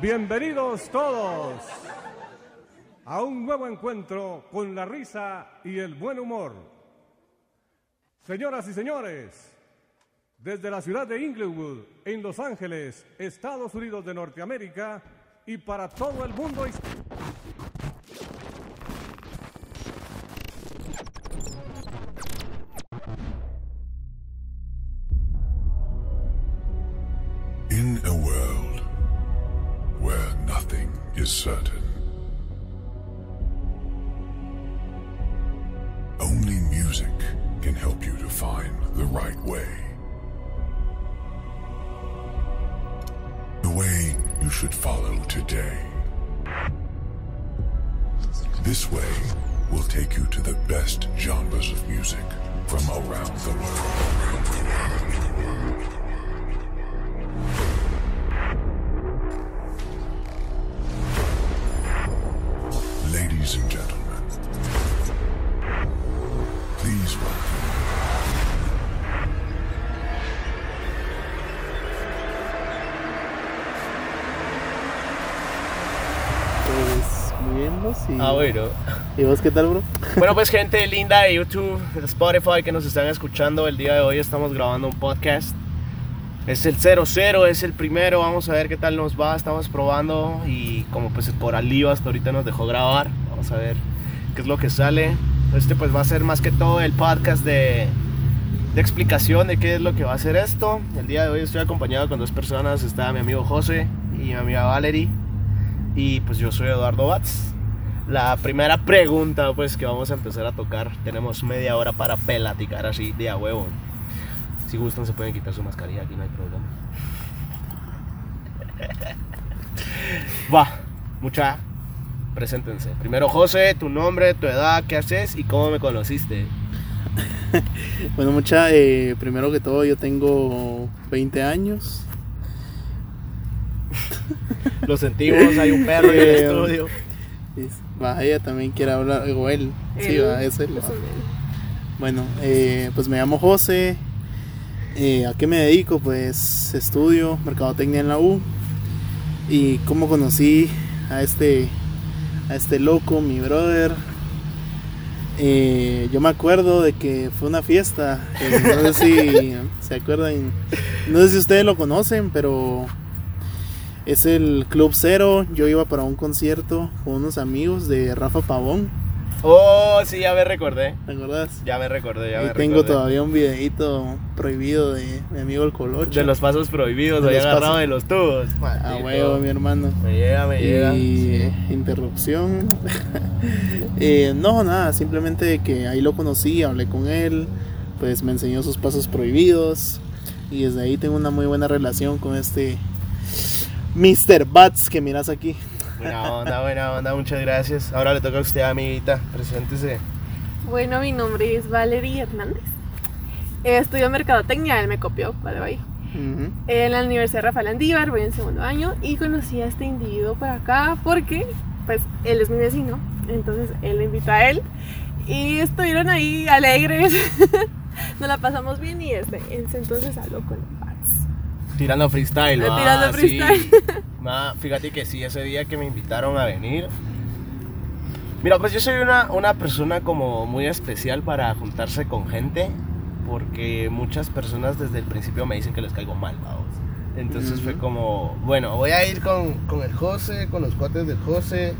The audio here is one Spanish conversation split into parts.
Bienvenidos todos a un nuevo encuentro con la risa y el buen humor. Señoras y señores, desde la ciudad de Inglewood, en Los Ángeles, Estados Unidos de Norteamérica, y para todo el mundo. Ah, bueno. ¿Y vos qué tal, bro? Bueno, pues gente linda de YouTube, de Spotify que nos están escuchando, el día de hoy estamos grabando un podcast. Es el 00, es el primero, vamos a ver qué tal nos va, estamos probando y como pues por Aliva hasta ahorita nos dejó grabar, vamos a ver qué es lo que sale. Este pues va a ser más que todo el podcast de, de explicación de qué es lo que va a ser esto. El día de hoy estoy acompañado con dos personas, está mi amigo José y mi amiga Valerie y pues yo soy Eduardo Batz. La primera pregunta pues que vamos a empezar a tocar, tenemos media hora para pelaticar así de a huevo. Si gustan se pueden quitar su mascarilla, aquí no hay problema. Va, mucha, preséntense. Primero José, tu nombre, tu edad, qué haces y cómo me conociste. Bueno, mucha, eh, primero que todo yo tengo 20 años. Lo sentimos, hay un perro en el estudio. Va, ella también quiere hablar, o él. Sí, va, es él. va. Bueno, eh, pues me llamo José. Eh, ¿A qué me dedico? Pues estudio mercadotecnia en la U. ¿Y cómo conocí a este, a este loco, mi brother? Eh, yo me acuerdo de que fue una fiesta. no sé si se acuerdan. No sé si ustedes lo conocen, pero es el Club Cero. Yo iba para un concierto con unos amigos de Rafa Pavón. Oh, sí, ya me recordé. ¿Te acuerdas? Ya me recordé, ya me tengo recordé. todavía un videito prohibido de mi amigo el Colocho. De los pasos prohibidos, De había agarrado pasos. de los tubos. A huevo, mi hermano. Me llega, me llega. Y interrupción. Eh, no, nada, simplemente que ahí lo conocí, hablé con él, pues me enseñó sus pasos prohibidos. Y desde ahí tengo una muy buena relación con este Mr. Bats que miras aquí. Buena onda, buena onda, muchas gracias. Ahora le toca a usted, amiguita, preséntese. Bueno, mi nombre es Valerie Hernández. Eh, estudio mercadotecnia, él me copió, vale, bye. Ujú. En la Universidad Rafael Andívar, voy en segundo año y conocí a este individuo por acá porque, pues, él es mi vecino, entonces él me invitó a él y estuvieron ahí alegres, nos la pasamos bien y este, entonces habló con Pats. Tirando freestyle, Ah, tirando sí. freestyle. Ma, fíjate que sí, ese día que me invitaron a venir. Mira, pues yo soy una, una persona como muy especial para juntarse con gente. Porque muchas personas desde el principio me dicen que les caigo mal, vamos. Entonces fue como, bueno, voy a ir con, con el José, con los cuates del José.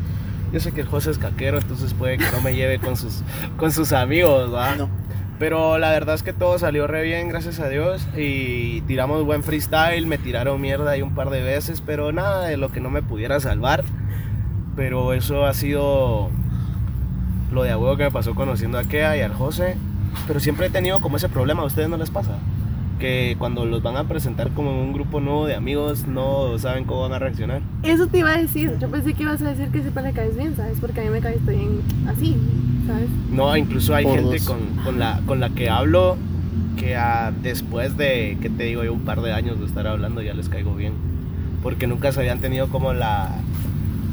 Yo sé que el José es caquero, entonces puede que no me lleve con sus, con sus amigos, ¿va? No. Pero la verdad es que todo salió re bien, gracias a Dios. Y tiramos buen freestyle, me tiraron mierda ahí un par de veces, pero nada de lo que no me pudiera salvar. Pero eso ha sido lo de huevo que me pasó conociendo a Kea y al José. Pero siempre he tenido como ese problema, ¿a ustedes no les pasa? Que cuando los van a presentar como en un grupo nuevo de amigos, no saben cómo van a reaccionar. Eso te iba a decir, yo pensé que ibas a decir que siempre le caes bien, ¿sabes? Porque a mí me caes bien así, ¿sabes? No, incluso hay Por gente con, con la, con la que hablo que ah, después de, ¿qué te digo yo? Un par de años de estar hablando ya les caigo bien. Porque nunca se habían tenido como la...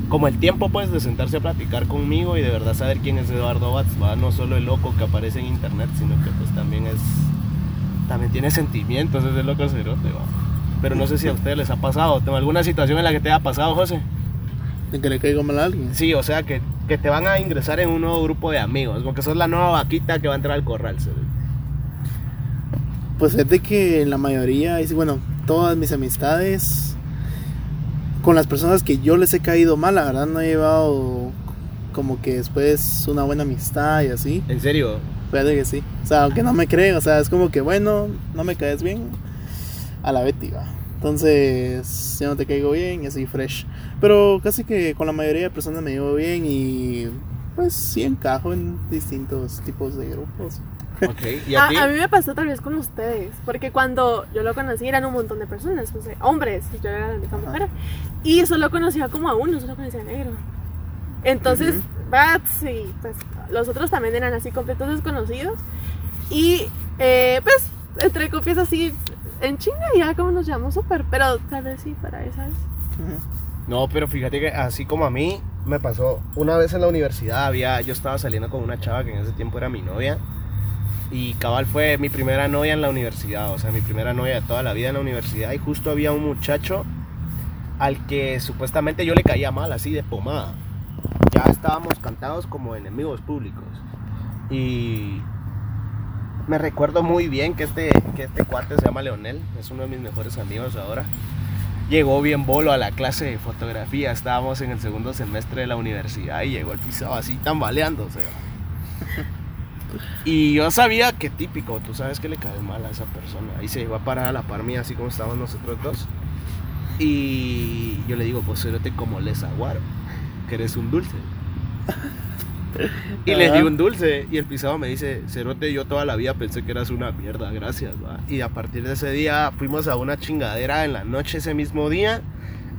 Como el tiempo pues de sentarse a platicar conmigo y de verdad saber quién es Eduardo Batz, ¿va? no solo el loco que aparece en internet, sino que pues también es... También tiene sentimientos ese loco cerote, ¿va? pero no sé si a ustedes les ha pasado. ¿Tengo alguna situación en la que te haya pasado, José? De que le caigo mal a alguien. Sí, o sea, que, que te van a ingresar en un nuevo grupo de amigos, como que sos la nueva vaquita que va a entrar al corral. Pues es de que en la mayoría, bueno, todas mis amistades, con las personas que yo les he caído mal, la verdad no he llevado como que después una buena amistad y así. ¿En serio? Puede que sí. O sea, aunque no me creen, o sea, es como que bueno, no me caes bien, a la Betty va. Entonces, ya no te caigo bien y así fresh. Pero casi que con la mayoría de personas me llevo bien y pues sí encajo en distintos tipos de grupos. Ok, ¿y a A, a mí me pasó tal vez con ustedes, porque cuando yo lo conocí eran un montón de personas, pues, hombres, y yo era la única mujer, y solo conocía como a uno, solo conocía a negro. Entonces, Bats y pues los otros también eran así completos desconocidos, y eh, pues entre copias así en China ya como nos llamamos súper, pero tal vez sí para esas. No, pero fíjate que así como a mí me pasó una vez en la universidad, había, yo estaba saliendo con una chava que en ese tiempo era mi novia y cabal fue mi primera novia en la universidad, o sea, mi primera novia de toda la vida en la universidad y justo había un muchacho al que supuestamente yo le caía mal, así de pomada. Ya estábamos cantados como enemigos públicos y me recuerdo muy bien que este, que este cuate se llama Leonel, es uno de mis mejores amigos ahora llegó bien bolo a la clase de fotografía. Estábamos en el segundo semestre de la universidad y llegó el pisado así tambaleándose. Y yo sabía que típico, tú sabes que le cae mal a esa persona. Y se iba a parar a la par mía, así como estábamos nosotros dos. Y yo le digo, pues como les aguaro, que eres un dulce. Y le di un dulce y el pisado me dice, Cerote, yo toda la vida pensé que eras una mierda, gracias. va". Y a partir de ese día fuimos a una chingadera en la noche ese mismo día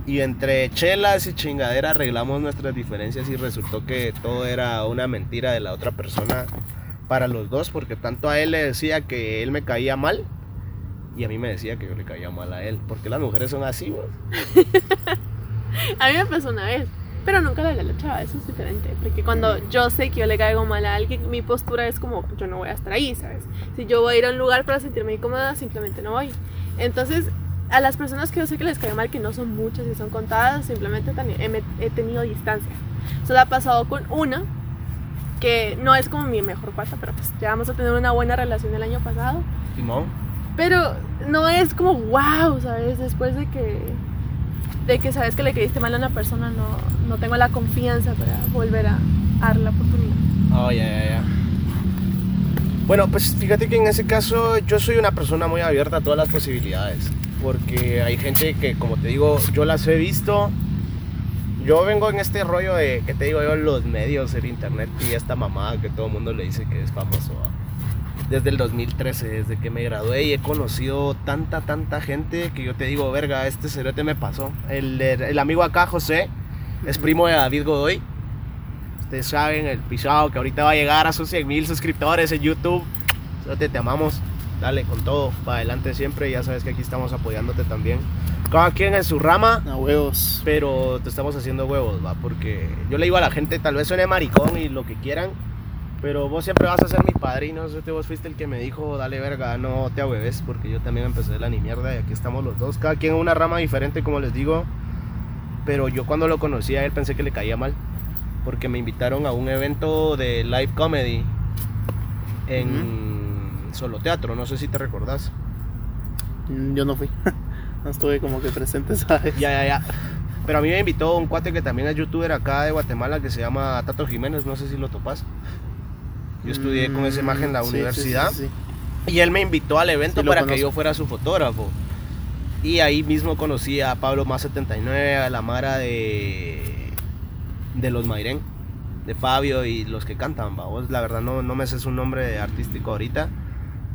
y entre chelas y chingadera arreglamos nuestras diferencias y resultó que todo era una mentira de la otra persona para los dos porque tanto a él le decía que él me caía mal y a mí me decía que yo le caía mal a él. Porque las mujeres son así, güey. A mí me pasó una vez, pero nunca le la chava, eso es diferente. Porque cuando yo sé que yo le caigo mal a alguien, mi postura es como, yo no voy a estar ahí, ¿sabes? Si yo voy a ir a un lugar para sentirme incómoda, simplemente no voy. Entonces, a las personas que yo sé que les caigo mal, que no son muchas y son contadas, simplemente también he, he tenido distancia. Solo ha pasado con una, que no es como mi mejor cuarta, pero pues ya vamos a tener una buena relación el año pasado. Simón. Pero no es como wow, ¿sabes? Después de que de que sabes que le caíste mal a una persona, no, no tengo la confianza para volver a dar la oportunidad. Oh, ya, ya, ya. Bueno, pues fíjate que en ese caso yo soy una persona muy abierta a todas las posibilidades. Porque hay gente que, como te digo, yo las he visto. Yo vengo en este rollo de, que te digo yo, los medios, el internet y esta mamada que todo el mundo le dice que es famoso. Desde el 2013, desde que me gradué y he conocido tanta, tanta gente que yo te digo, verga, este cerote me pasó. El, el amigo acá, José, es primo de David Godoy. Ustedes saben, el pisado que ahorita va a llegar a sus 100 mil suscriptores en YouTube. Cerote, te amamos. Dale con todo, para adelante siempre. Ya sabes que aquí estamos apoyándote también. Cada quien en su rama, A huevos. pero te estamos haciendo huevos, va. Porque yo le digo a la gente, tal vez suene maricón y lo que quieran. Pero vos siempre vas a ser mi padrino. Cerote, Vos fuiste el que me dijo, dale verga, no te ahueves. Porque yo también empecé de la ni mierda y aquí estamos los dos. Cada quien en una rama diferente, como les digo. Pero yo cuando lo conocí a él pensé que le caía mal. Porque me invitaron a un evento de live comedy en Solo Teatro. No sé si te recordás. Mm, Yo no fui. No estuve como que presente, ¿sabes? Ya, ya, ya. Pero a mí me invitó un cuate que también es youtuber acá de Guatemala que se llama Tato Jiménez. No sé si lo topas. Yo estudié con esa imagen en la sí, universidad. sí, sí. Y él me invitó al evento para que yo fuera su fotógrafo. Y ahí mismo conocí a Pablo Más 79, a la Mara de, de los Mairén, de Fabio y los que cantan, vamos. La verdad no, no me sé su nombre artístico ahorita,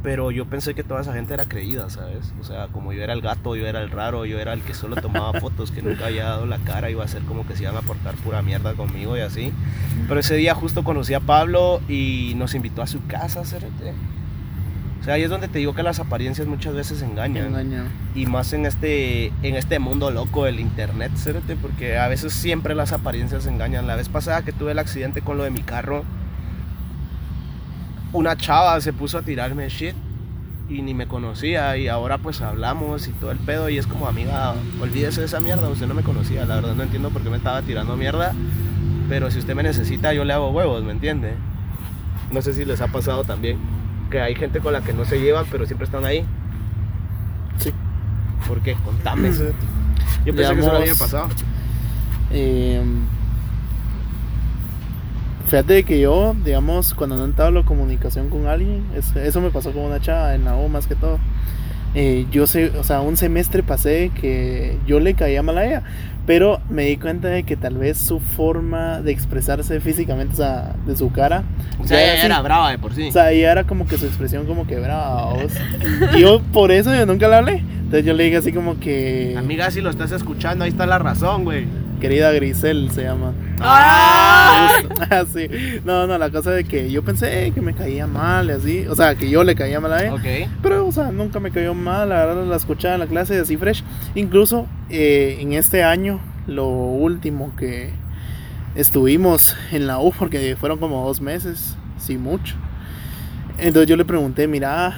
pero yo pensé que toda esa gente era creída, ¿sabes? O sea, como yo era el gato, yo era el raro, yo era el que solo tomaba fotos, que nunca había dado la cara, iba a ser como que se iban a portar pura mierda conmigo y así. Pero ese día justo conocí a Pablo y nos invitó a su casa, cerote. O sea, ahí es donde te digo que las apariencias muchas veces engañan. Engaña. Y más en este, en este mundo loco del internet, cerote, porque a veces siempre las apariencias engañan. La vez pasada que tuve el accidente con lo de mi carro, una chava se puso a tirarme shit y ni me conocía y ahora pues hablamos y todo el pedo y es como amiga, olvídese de esa mierda, usted no me conocía, la verdad no entiendo por qué me estaba tirando mierda, pero si usted me necesita yo le hago huevos, ¿me entiende? No sé si les ha pasado también que hay gente con la que no se llevan pero siempre están ahí. Sí. ¿Por qué? Contame. Yo pensé que eso no había pasado. Eh, fíjate que yo, digamos, cuando no entablo comunicación con alguien, es- eso me pasó con una chava en la U más que todo. Eh, yo sé, o sea, un semestre pasé que yo le caía mal a ella, pero me di cuenta de que tal vez su forma de expresarse físicamente, o sea, de su cara, O sea, ella así. era brava de por sí. O sea, ella era como que su expresión como que brava. vos. Y yo por eso yo nunca le hablé. Entonces yo le dije así como que... Amiga, si lo estás escuchando, ahí está la razón, güey. Querida Grisel se llama. ¡Ah! Ah, sí. No, no, la cosa de que yo pensé que me caía mal y así. O sea, que yo le caía mal a. Ok. Pero, o sea, nunca me cayó mal. La verdad, la escuchaba en la clase así fresh. Incluso eh, en este año, lo último que estuvimos en la U, porque fueron como dos meses, sí mucho. Entonces yo le pregunté, mira,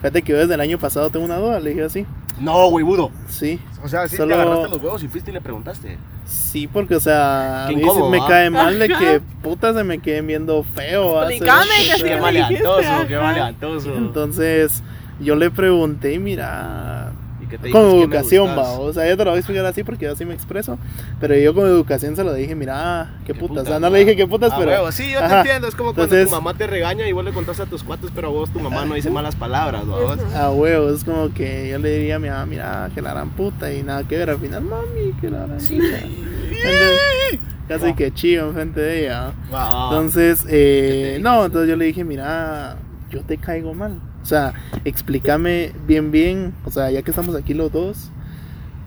fíjate que yo desde el año pasado tengo una duda. Le dije así, No, güey, budo. sí. O sea, sí Solo- te agarraste los huevos y fuiste y le preguntaste. Sí, porque, o sea, a mí incómodo, sí me ¿ah? cae mal de que puta se me queden viendo feo. ¿ah? Explícame, que Qué maleantoso, qué maleantoso. Entonces, yo le pregunté, mira, ¿Y qué te con que educación, gustas. va. O sea, yo te lo voy a explicar así porque yo así me expreso. Pero yo con educación se lo dije, mira, qué, putas. o sea, no le dije qué putas, Ah, pero. huevo, sí, yo te Ajá. entiendo. Es como cuando Entonces- tu mamá te regaña y vos le contás a tus cuates, pero vos, tu mamá, no dice malas palabras, ¿va? A huevo, es como que yo le diría a mi mamá, mira, que la gran puta y nada que ver al final, mami, que la gran puta. Entonces, casi que chido enfrente de ella. va. Entonces, ¿Qué te eh, no, entonces yo le dije, mira, yo te caigo mal. O sea, explícame bien, bien. O sea, ya que estamos aquí los dos,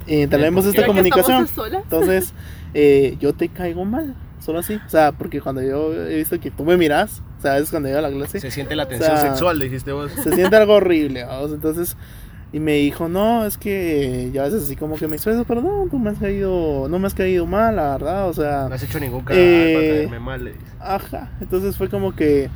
eh, tenemos ¿por esta comunicación. Entonces, eh, yo te caigo mal. Solo así. O sea, porque cuando yo he visto que tú me miras, ¿sabes? Cuando yo a la clase, Se siente la tensión O sea, sexual, dijiste vos. se siente algo horrible. vamos. Entonces, y me dijo, no, es que yo a veces así como que me expreso, pero no, tú me has caído, no me has caído mal, la verdad. O sea, No has hecho ningún cagadal Eh, para caerme mal, le dices. Ajá, entonces fue como que,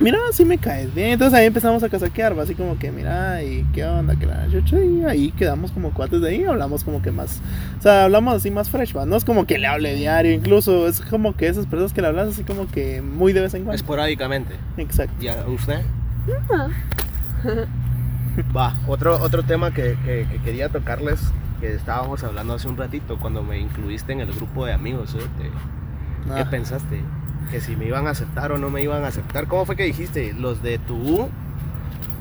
mira, sí me caes bien. Entonces ahí empezamos a casaquear, así como que, mira, y qué onda, que la chucha, y ahí quedamos como cuates de ahí, hablamos como que más, o sea, hablamos así más fresh, va. No es como que le hable diario, incluso es como que esas personas que le hablas así como que muy de vez en cuando. Esporádicamente. Exacto. ¿Y a usted? Ah. Va, otro, otro tema que, que- que quería tocarles, que estábamos hablando hace un ratito, cuando me incluiste en el grupo de amigos, ¿eh? ¿qué Ah, pensaste? Que si me iban a aceptar o no me iban a aceptar. ¿Cómo fue que dijiste? Los de tu U,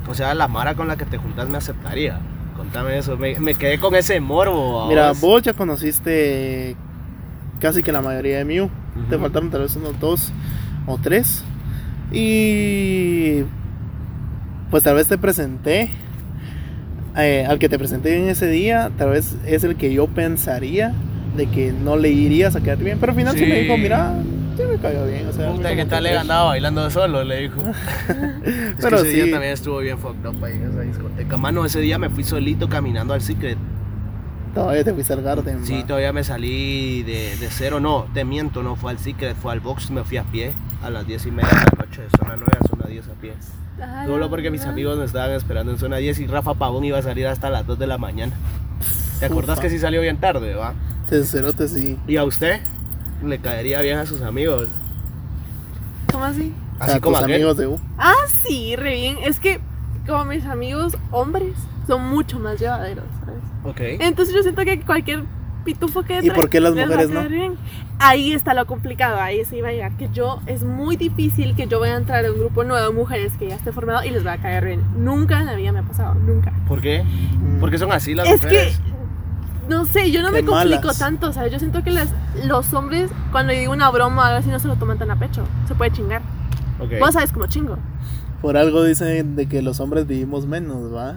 o sea, la Mara con la que te juntas me aceptaría. Contame eso, me, me quedé con ese morbo. Mira, vos. vos ya conociste casi que la mayoría de Mew. Te faltaron tal vez unos dos o tres. Y pues tal vez te presenté. eh, al que te presenté en ese día, tal vez es el que yo pensaría de que no le irías a quedar bien. Pero al final sí, me dijo, mira, sí me cayó bien. O sea, Puta, como ¿qué que tal le fresh". andaba bailando solo? Le dijo. es Pero que ese sí. día también estuvo bien fucked up ahí en esa discoteca. Mano, ese día me fui solito caminando al Secret. Todavía te fuiste al Garden. Sí, todavía me salí de, de cero, no, te miento, no fue al Secret, fue al box, me fui a pie a las 10 y media de la noche de zona 9 a zona 10 a pie. Ah, Solo porque mis amigos me estaban esperando en zona 10 y Rafa Pavón iba a salir hasta las 2 de la mañana. ¿Te acordás Ufa. que sí salió bien tarde, va? Sincerote, sí. ¿Y a usted? Le caería bien a sus amigos. ¿Cómo así? A Así como tus amigos de U. Ah, sí, re bien. Es que como mis amigos hombres son mucho más llevaderos, ¿sabes? Ok. Entonces yo siento que cualquier pitufo que ¿Y por qué las a mujeres no? bien. Ahí está lo complicado, ahí se iba a llegar. Que yo, es muy difícil que yo vaya a entrar a un grupo nuevo de mujeres que ya esté formado y les va a caer bien. Nunca en la vida me ha pasado, nunca. ¿Por qué? Porque son así las Es que, mujeres. No sé, yo no Qué me complico malas. tanto, o sea, yo siento que las, los hombres, cuando digo una broma o algo así, no se lo toman tan a pecho. Se puede chingar. Ok. Vos sabes cómo chingo. Por algo dicen de que los hombres vivimos menos, ¿va?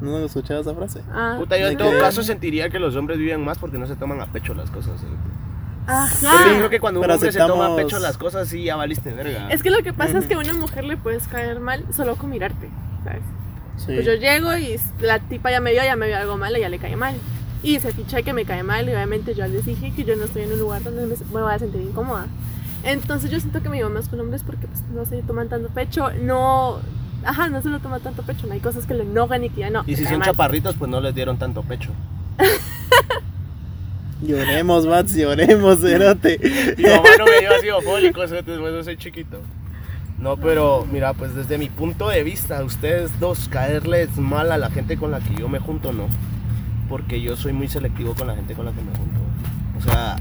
¿No has escuchado esa frase? Ah, Puta, yo en ¿De todo qué? caso sentiría que los hombres viven más porque no se toman a pecho las cosas. ¿eh? ajá. Porque yo creo que cuando un Pero hombre se toma a pecho las cosas, sí, ya valiste verga. Es que lo que pasa es que a una mujer le puedes caer mal solo con mirarte, ¿sabes? Sí. Pues yo llego y la tipa ya me vio, ya me vio algo mal y ya le cae mal. Y se ficha que me cae mal y obviamente yo les dije que yo no estoy en un lugar donde me, me voy a sentir incómoda. Entonces yo siento que me llevo más con hombres porque pues, no se toman tanto pecho, no, ajá, no se lo toma tanto pecho, no hay cosas que le enojan y que ya no. Y si son mal. chaparritos, pues no les dieron tanto pecho. Lloremos, Mats, lloremos, cerote. Mi mamá no me dio ácido fólico, eso después de ser chiquito. No, pero mira, pues desde mi punto de vista, ustedes dos, caerles mal a la gente con la que yo me junto, no. Porque yo soy muy selectivo con la gente con la que me junto. O sea,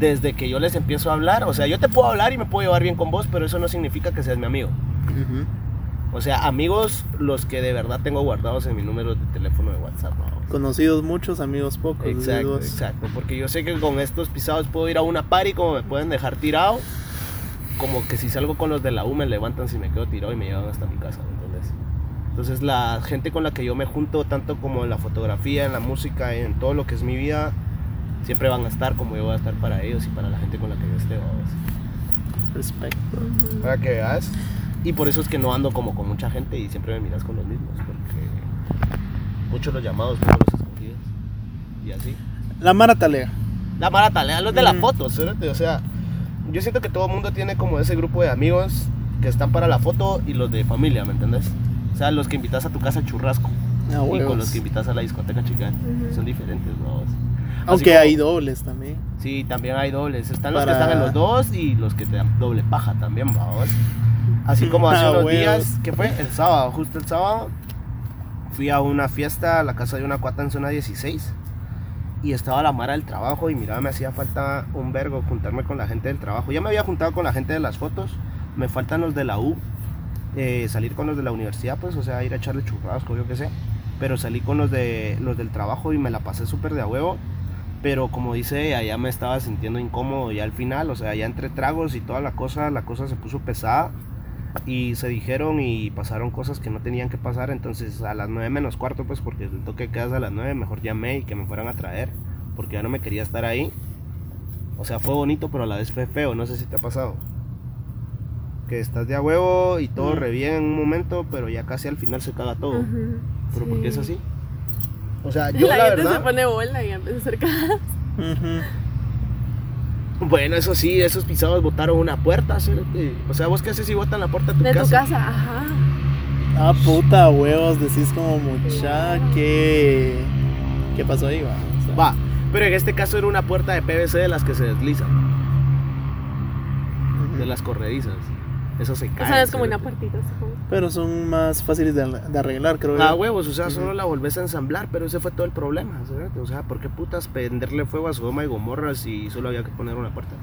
desde que yo les empiezo a hablar, o sea, yo te puedo hablar y me puedo llevar bien con vos, pero eso no significa que seas mi amigo. O sea, amigos los que de verdad tengo guardados en mi número de teléfono de WhatsApp. ¿no? Conocidos muchos, amigos pocos. Exacto, amigos. exacto. Porque yo sé que con estos pisados puedo ir a una party como me pueden dejar tirado. Como que si salgo con los de la U me levantan si me quedo tirado y me llevan hasta mi casa, ¿entendés? Entonces la gente con la que yo me junto, tanto como en la fotografía, en la música, en todo lo que es mi vida, siempre van a estar como yo voy a estar para ellos y para la gente con la que yo esté. Respecto. Para que veas. Y por eso es que no ando como con mucha gente y siempre me miras con los mismos, porque muchos los llamados, pocos los escogidos. Y así. La Mara Talea. La mara talea, los de la Ujú. foto, cerote, o sea, yo siento que todo el mundo tiene como ese grupo de amigos que están para la foto y los de familia, ¿me entendés? O sea, los que invitas a tu casa churrasco Ah, y con los que invitas a la discoteca chica son diferentes, ¿no? Aunque como- hay dobles también. Sí, también hay dobles. Están los que están en los dos y los que te dan doble paja también, vamos. Así como hace Ah, unos huevos. días, que fue el sábado, justo el sábado, fui a una fiesta a la casa de una cuata en zona 16 y estaba la mara del trabajo y mira, me hacía falta un vergo juntarme con la gente del trabajo. Ya me había juntado con la gente de las fotos, me faltan los de la U, eh, salir con los de la universidad, pues, o sea, ir a echarle churrasco, yo qué sé. Pero salí con los, de, los del trabajo y me la pasé súper de a huevo. Pero como dice ya me estaba sintiendo incómodo ya al final, o sea, ya entre tragos y toda la cosa, la cosa se puso pesada y se dijeron y pasaron cosas que no tenían que pasar, entonces a las 9 menos cuarto, pues porque el toque quedas a las 9, mejor llamé y que me fueran a traer, porque ya no me quería estar ahí. O sea, fue bonito, pero a la vez fue feo, no sé si te ha pasado. Que estás de a huevo y todo Mm. re bien en un momento, pero ya casi al final se caga todo. ¿Pero sí. por qué es así? O sea, yo la, la, gente se verdad... pone bola y empieza a. Bueno, eso sí, esos pisados botaron una puerta. O sea, ¿vos qué haces si botan la puerta de tu De casa? tu casa, ajá. Ah, puta huevos, decís como mucha que. ¿Qué pasó ahí, va? O sea, Va, pero en este caso era una puerta de PVC de las que se deslizan, de las corredizas. Eso se O cae. sea, es como una puertita, supongo. Pero son más fáciles de, de arreglar, creo Ah, yo. huevos, o sea, solo la volvés a ensamblar, pero ese fue todo el problema, cerote. O sea, ¿por qué putas prenderle fuego a Sodoma y Gomorra si solo había que poner una puerta?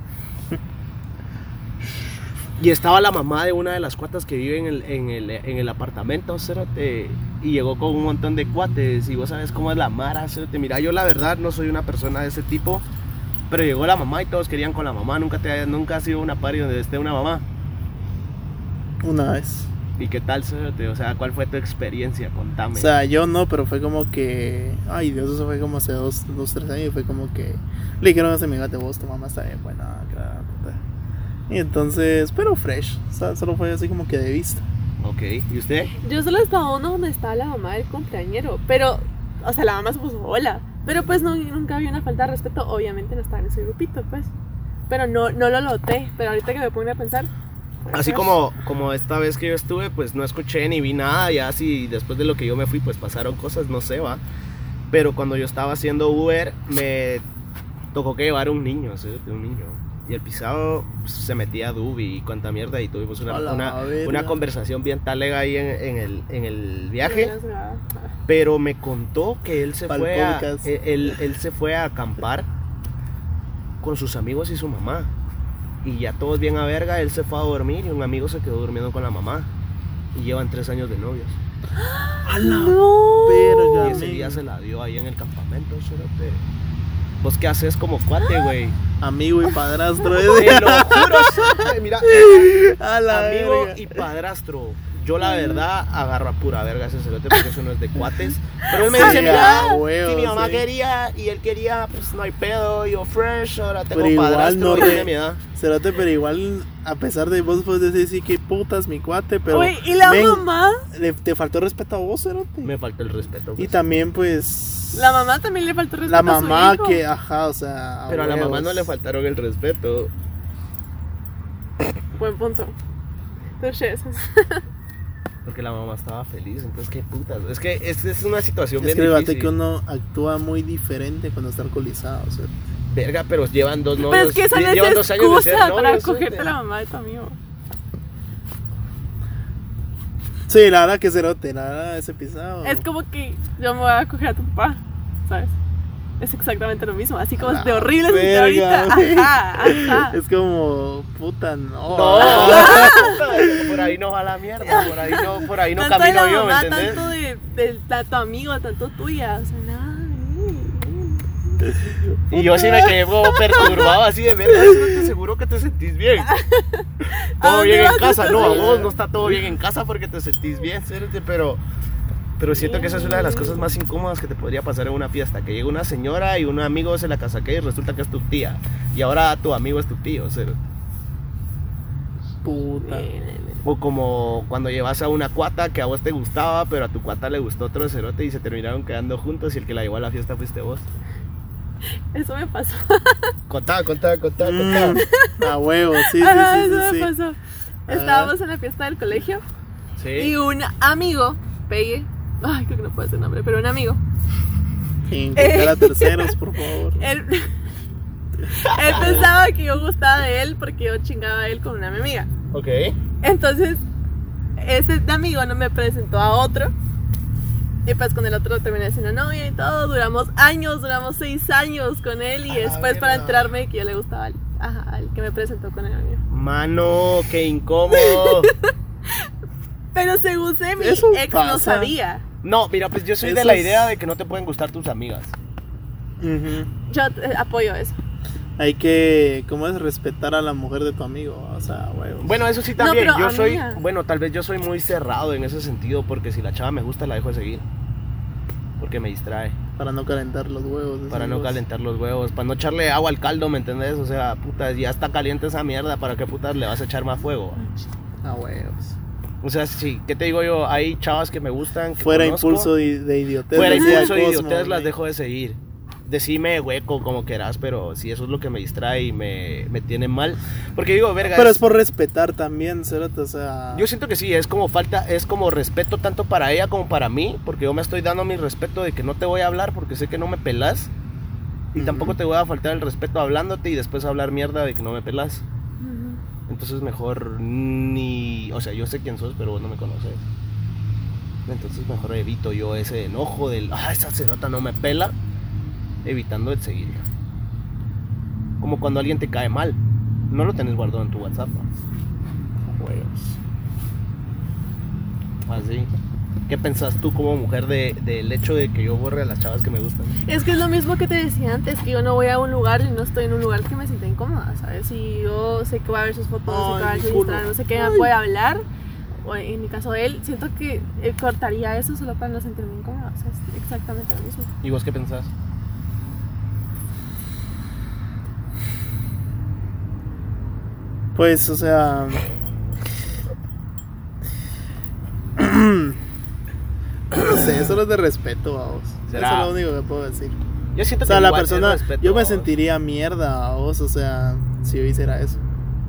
Y estaba la mamá de una de las cuatas que vive en el, en el, en el apartamento, cerote, y llegó con un montón de cuates, y vos sabes cómo es la mara, cerote. Mira, yo la verdad no soy una persona de ese tipo, pero llegó la mamá y todos querían con la mamá, nunca, te, nunca ha sido una party donde esté una mamá. Una vez. ¿Y qué tal, cerote? O sea, ¿cuál fue tu experiencia? Contame. O sea, yo no, pero fue como que. Ay, Dios, eso fue como hace dos, dos tres años. Fue como que. Le dijeron a ese amiga de vos, tu mamá está bien buena, claro. puta". Y entonces, pero fresh. O sea, solo fue así como que de vista. ok, ¿y usted? Yo solo estaba uno donde estaba la mamá del cumpleañero, pero, o sea, la mamá se puso bola. Pero pues no, nunca había una falta de respeto, obviamente no estaba en ese grupito, pues. Pero no, no lo noté, pero ahorita que me pongo a pensar... Así como, como esta vez que yo estuve, pues no escuché ni vi nada, ya así después de lo que yo me fui, pues pasaron cosas, no sé, va. Pero cuando yo estaba haciendo Uber, me tocó que llevar un niño, ¿sí? un niño. Y el pisado pues, se metía a Dubi y cuánta mierda y tuvimos una, una, conversación bien talega ahí en, en el, en el viaje. No. Pero me contó que él se fue a, él, él- él se fue a acampar con sus amigos y su mamá. Y ya todos bien a verga, él se fue a dormir y un amigo se quedó durmiendo con la mamá. Y llevan tres años de novios. ¡A la No. verga! Y ese día se la dio ahí en el campamento, cerote. ¿Vos qué haces como cuate, güey? Amigo y padrastro. Te lo juro, cerote, mira, a la amigo verga. y padrastro. Yo la verdad agarro a pura verga ese cerote porque eso no es de cuates. Pero él me dice, mira, a huevos, si mi mamá sí. quería y él quería, pues no hay pedo, yo fresh, ahora tengo Pero igual padrastro no y re- tiene mi edad. Cerote, pero igual, a pesar de vos puedes decir sí que putas mi cuate, pero. Uy, ¿y la men, mamá? le- te faltó respeto a vos, Cerote. Me falta el respeto. Y pues. también, pues. La mamá también le faltó respeto La a su mamá hijo. que, ajá, o sea. Pero a la mamá no le faltaron el respeto. Buen punto. Touché. Porque la mamá estaba feliz, entonces qué putas. Es que es, es una situación Es bien que difícil. que uno actúa muy diferente cuando está alcoholizado. o sea. Verga, pero llevan dos novios. Pero es que esa no llevan dos años de ser para cogerte ¿sí? la mamá de tu amigo. Sí, la verdad que cerote, la verdad ese pisado. Es como que yo me voy a coger a tu papá, ¿sabes? Es exactamente lo mismo, así como es de Ah, horrible se siente verga, ahorita. güey. Ajá, ajá. Es como, puta, no. No, por ahí no va la mierda, por ahí no, por ahí no tanto camino yo, ¿me entendés? tanto de, de, de tu amigo, tanto tuya, o sea, nada. Y yo sí me quedé como perturbado así de verga, no te seguro que te sentís bien. ¿A Todo dónde bien en casa, no, a vos no está todo bien en casa porque te sentís bien, pero pero siento que esa es una de las cosas más incómodas que te podría pasar en una fiesta, que llega una señora y un amigo se la casaquea y resulta que es tu tía. Y ahora tu amigo es tu tío, cérate. Puta. O como cuando llevas a una cuata que a vos te gustaba, pero a tu cuata le gustó otro cerote y se terminaron quedando juntos y el que la llevó a la fiesta fuiste vos. Eso me pasó. Contá, contá, contá, contá. Mm, a huevo, sí, sí, Ajá, sí, eso sí, me sí. pasó. Estábamos en la fiesta del colegio y un amigo, Pegue, ay, creo que no puede ser nombre, pero un amigo, Sin invitar a terceros, por favor. él, él pensaba que yo gustaba de él porque yo chingaba a él con una amiga. Ok. Entonces, este amigo no me presentó a otro. Y pues con el otro terminé siendo novia y todo. Duramos años, duramos seis años con él. Y después para enterarme de que yo le gustaba al, ajá, al que me presentó con el amigo. Mano, qué incómodo. Pero según sé, mi Eso ex no pasa. sabía. No, mira, pues yo soy de Eso la es- idea de que no te pueden gustar tus amigas. Ujú. Yo eh, apoyo eso. Hay que, ¿cómo es? Respetar a la mujer de tu amigo. O sea, huevos. Bueno, eso sí también. pero yo soy, amiga. bueno, tal vez yo soy muy cerrado en ese sentido porque si la chava me gusta la dejo de seguir. Porque me distrae. Para no calentar los huevos. Para no calentar los huevos, para no echarle agua al caldo, ¿me entendés? O sea, puta, ya está caliente esa mierda, ¿para qué putas le vas a echar más fuego? A huevos. O sea, sí, ¿qué te digo yo? Hay chavas que me gustan. Que Fuera conozco. impulso de, de idiotez. Fuera impulso de Cosmo, idiotez las dejo de seguir. Decime hueco como quieras, pero si eso es lo que me distrae y me, me tiene mal. Porque digo, verga. Pero es- es por respetar también, cerote, o sea. Yo siento que sí, es como falta, es como respeto tanto para ella como para mí, porque yo me estoy dando mi respeto de que no te voy a hablar porque sé que no me pelas. Y Ujú. tampoco te voy a faltar el respeto hablándote y después hablar mierda de que no me pelas. Entonces mejor ni, o sea, yo sé quién sos, pero vos no me conoces. Entonces mejor evito yo ese enojo del, ah, esa cerota no me pela, evitando el seguirla. Como cuando alguien te cae mal, no lo tenés guardado en tu WhatsApp. ¿no? Huevos. Así. ¿Qué pensás tú como mujer de- del hecho de que yo borre a las chavas que me gustan? Es que es lo mismo que te decía antes, que yo no voy a un lugar y no estoy en un lugar que me sienta incómoda, ¿sabes? Si yo sé que voy a ver sus fotos, sé que voy a Ay, ver su. Instagram, no sé qué me puede hablar, o en mi caso de él, siento que eh, cortaría eso solo para no sentirme incómoda, o sea, es exactamente lo mismo. ¿Y vos qué pensás? Pues, o sea. Solo es de respeto, vamos. Eso ¿Será? es lo único que puedo decir. Yo siento O sea, que la persona. respeto, Yo me sentiría mierda, vos, o sea, si yo hiciera eso.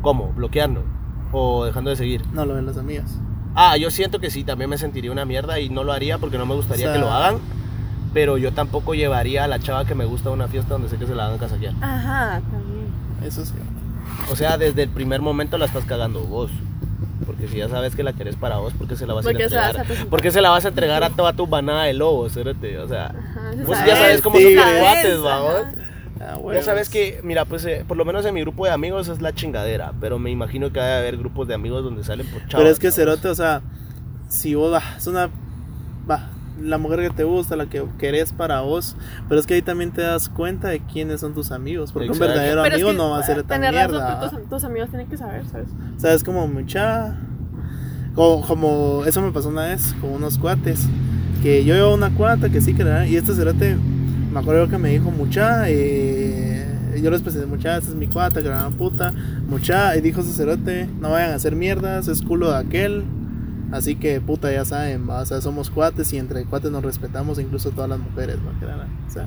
¿Cómo? ¿Bloqueando? ¿O dejando de seguir? No lo ven las amigas. Ah, yo siento que sí, también me sentiría una mierda y no lo haría porque no me gustaría O sea- que lo hagan. Pero yo tampoco llevaría a la chava que me gusta a una fiesta donde sé que se la van a casaquear. Ajá, también. Eso sí. O sea, desde el primer momento la estás cagando vos. Porque si ya sabes que la querés para vos, ¿por qué se la vas a ir a Porque se la vas a entregar? presentar. ¿Por qué se la vas a entregar a toda tu banada de lobos? Cérate? O sea, Ajá, se vos sabe, ya sabes cómo sí, son los sabes, cuates, ajá. ¿va? Ah, Ya huevos. sabes que, mira, pues eh, por lo menos en mi grupo de amigos es la chingadera, pero me imagino que debe haber grupos de amigos donde salen por chavos. Pero es que Cerote, o sea, si vos, va, es una, va, la mujer que te gusta, la que querés para vos, pero es que ahí también te das cuenta de quiénes son tus amigos, porque Exacto. un verdadero Pero es amigo que no va a ser tan tener razón, mierda. pero tus, tus amigos tienen que saber, ¿sabes? O sea, es como mucha, como, como, eso me pasó una vez con unos cuates, que yo a una cuata que sí que era, y este Cerote, me acuerdo que me dijo mucha, eh, yo les presenté mucha, esta es mi cuata, que era una puta, mucha, y dijo ese Cerote, no vayan a hacer mierdas, es culo de aquel. Así que puta ya saben, ¿va? o sea, somos cuates y entre cuates nos respetamos, incluso todas las mujeres, ¿va? O sea,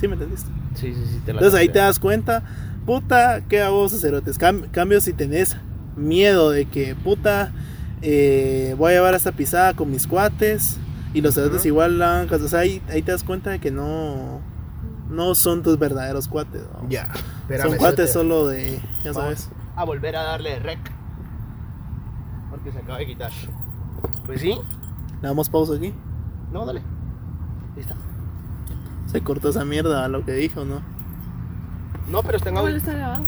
¿sí me entendiste? Sí, sí, sí, te la Entonces ahí te das cuenta, puta, ¿qué hago, cerotes? Cam- cambio si tenés miedo de que, puta, eh, voy a llevar esta pisada con mis cuates. Y los cerotes igual la van- O sea, ahí, ahí te das cuenta de que no. No son tus verdaderos cuates. vamos. Ya. Son cuates solo de. Ya sabes. A volver a darle rec. Se acaba de quitar. Pues sí. Le damos pausa aquí. No, dale. Ahí está. Se cortó esa mierda lo que dijo, ¿no? No, pero está en ¿Cómo audio. lo está grabado?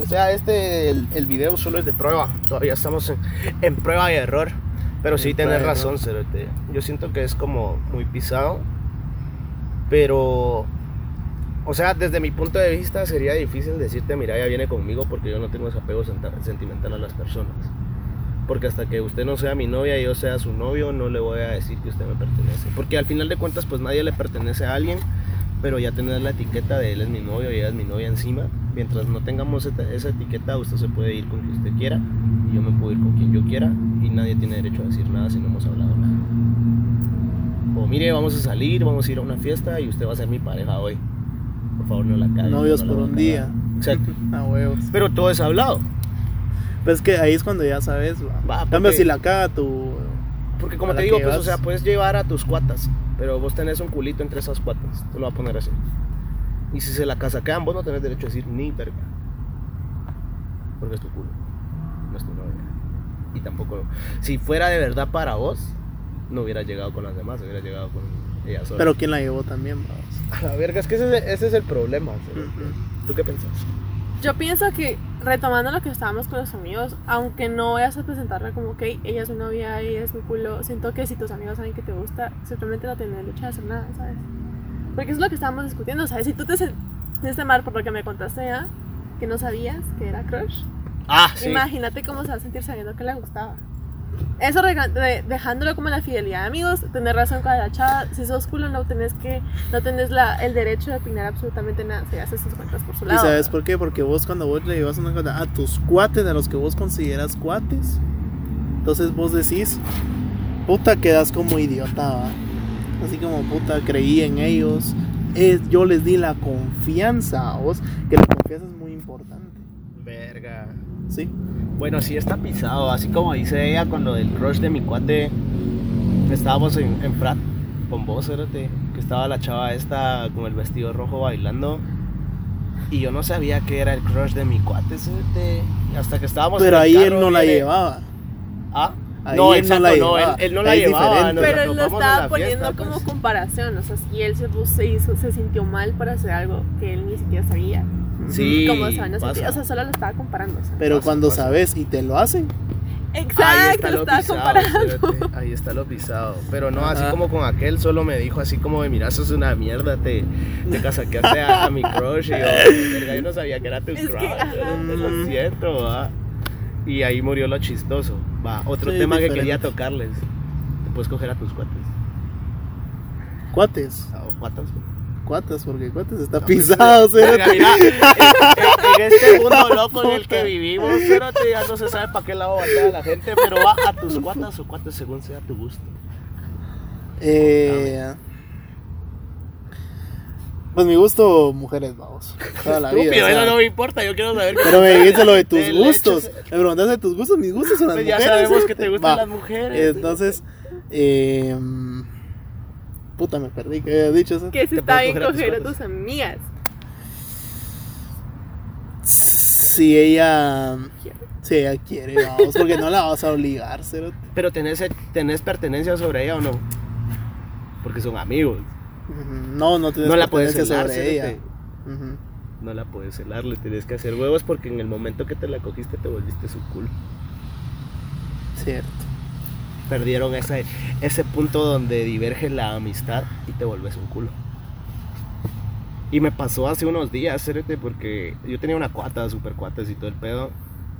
O sea, este, el, el video solo es de prueba. Todavía estamos en, en prueba y error. Pero sí En tenés prueba y razón, Cerote. Yo siento que es como muy pisado. Pero, o sea, desde mi punto de vista sería difícil decirte, mira, ya viene conmigo porque yo no tengo ese apego sentimental a las personas. Porque hasta que usted no sea mi novia y yo sea su novio, no le voy a decir que usted me pertenece. Porque al final de cuentas, pues nadie le pertenece a alguien, pero ya tener la etiqueta de él es mi novio y ella es mi novia encima. Mientras no tengamos esa etiqueta, usted se puede ir con quien usted quiera y yo me puedo ir con quien yo quiera y nadie tiene derecho a decir nada si no hemos hablado nada. O mire, vamos a salir, vamos a ir a una fiesta y usted va a ser mi pareja hoy. Por favor, no la cague. Novios no por un día. Exacto. A huevos. Pero todo es hablado. Pues es que ahí es cuando ya sabes. Va. Va, cambio, si la caga tu. Porque como te digo, pues, o sea, puedes llevar a tus cuatas, pero vos tenés un culito entre esas cuatas, te lo va a poner así. Y si se la casaquean, vos no tenés derecho a decir ni verga. Porque es tu culo, no es tu novia. Y tampoco, si fuera de verdad para vos, no hubiera llegado con las demás, hubiera llegado con ella sola. Pero quién la llevó también, vamos. a la verga, es que ese, es- ese es el problema. ¿sí? ¿Tú qué pensás? Yo pienso que, retomando lo que estábamos con los amigos, aunque no vayas a presentarla como que ella es mi novia, ella es mi culo, siento que si tus amigos saben que te gusta, simplemente no tienen derecho a hacer nada, ¿sabes? Porque eso es lo que estábamos discutiendo, ¿sabes? Si tú te sentiste mal por lo que me contaste ya, que no sabías que era crush, Ah, sí. imagínate cómo se va a sentir sabiendo que le gustaba. Eso de- dejándolo como la fidelidad de amigos, tener razón con la chava, si sos culo no tenés que, no tenés la, el derecho de opinar absolutamente nada, se hace sus cuentas por su ¿Y lado. sabes por qué? Porque vos cuando vos le llevas una cosa a tus cuates, a los que vos consideras cuates, entonces vos decís, puta, quedas como idiota, ¿va? Así como puta, creí en ellos, es, yo les di la confianza a vos, que la confianza es muy importante, Verga. ¿Sí? Bueno, sí está pisado, así como dice ella cuando el crush de mi cuate estábamos en, en frat con vos, espérate, que estaba la chava esta con el vestido rojo bailando y yo no sabía que era el crush de mi cuate, hasta que estábamos Pero en ahí él no la viene- llevaba. ¿Ah? Ahí no, él no la no, llevaba. él, él no la llevaba. nos Pero él lo estaba poniendo fiesta, como pues. comparación, o sea, si él se, puso- se, hizo, se sintió mal por hacer algo que él ni siquiera sabía. Sí, ¿Cómo se van a pasa. sentir? O sea, solo lo estaba comparando. o sea. Pero Pasa, cuando pasa. sabes y te lo hacen, Ahí Exacto, está lo estaba pisado, comparando. espérate, ahí está lo pisado. Pero no, así como con aquel, solo me dijo así como de, mira, eso es una mierda, te, te casaqueaste a, a mi crush. Y yo, "Verga, yo no sabía que era tu Es crush. Lo siento, va. Y ahí murió lo chistoso. Va, otro Sí, tema que quería tocarles. Te puedes coger a tus cuates. cuates, O cuatas. Cuates, porque cuates está pues, pisado, verga, cerote. mira, en, en- en este mundo loco en el que vivimos, espérate, ya no se sabe para qué lado batea la gente, pero va a tus cuatas o cuates según sea tu gusto. Eh, pues mi gusto, mujeres, vamos. Toda la vida. Estúpido, sea. eso no me importa, yo quiero saber. Pero me dijiste lo de tus De gustos. Me preguntaste de tus gustos. Mis gustos son las Pues ya mujeres. sabemos ¿eh? que te gustan Va. las mujeres. Entonces, eh, puta, me perdí. ¿Qué había dicho eso? Que si Te está bien coger a tus amigas. Si ella, si ella quiere, vamos, porque no la vas a obligar, cerote. Pero tenés, tenés pertenencia sobre ella o no? Porque son amigos. No, no tienes No la puedes celar, sobre ella. No la puedes celar, le tienes que hacer huevos porque en el momento que te la cogiste te volviste su culo. Cierto. Perdieron ese, ese punto donde diverge la amistad y te vuelves un culo. Y me pasó hace unos días, cérate, porque yo tenía una cuata, super cuatas y todo el pedo.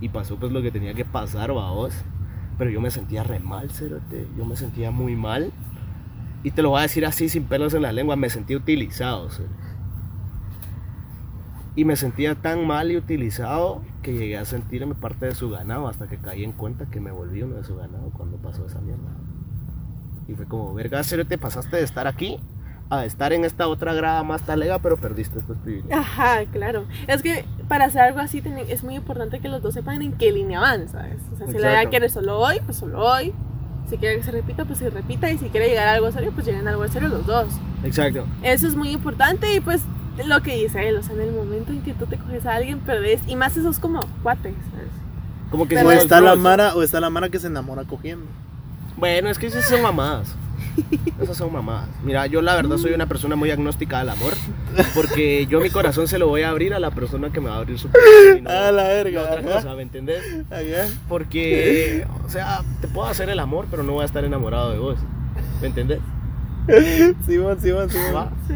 Y pasó pues lo que tenía que pasar, vos. Pero yo me sentía re mal. Yo me sentía muy mal. Y te lo voy a decir así, sin pelos en la lengua, me sentí utilizado. Y me sentía tan mal y utilizado que llegué a sentirme parte de su ganado hasta que caí en cuenta que me volví uno de su ganado cuando pasó esa mierda. Y fue como, verga, ¿serio te pasaste de estar aquí a estar en esta otra grada más talega, pero perdiste estos privilegios. Ajá, claro. Es que para hacer algo así es muy importante que los dos sepan en qué línea van, ¿sabes? O sea, si la idea quiere solo hoy, pues solo hoy. Si quiere que se repita, pues se repita. Y si quiere llegar a algo serio, pues lleguen a algo serio los dos. Exacto. Eso es muy importante y pues lo que dice él, o sea, en el momento en que tú te coges a alguien, perdés. Y más esos como cuates, ¿sabes? Como que Pero O está la. Mara, o está la Mara que se enamora cogiendo. Bueno, es que esas son mamadas. Esas son mamadas. Mira, yo la verdad soy una persona muy agnóstica al amor. Porque yo mi corazón se lo voy a abrir a la persona que me va a abrir su corazón. no- A la no verga. otra ajá. cosa, ¿me entendés? Ajá. Porque, o sea, te puedo hacer el amor, pero no voy a estar enamorado de vos. ¿Me entendés? Simón, Simón, Simón. Sí.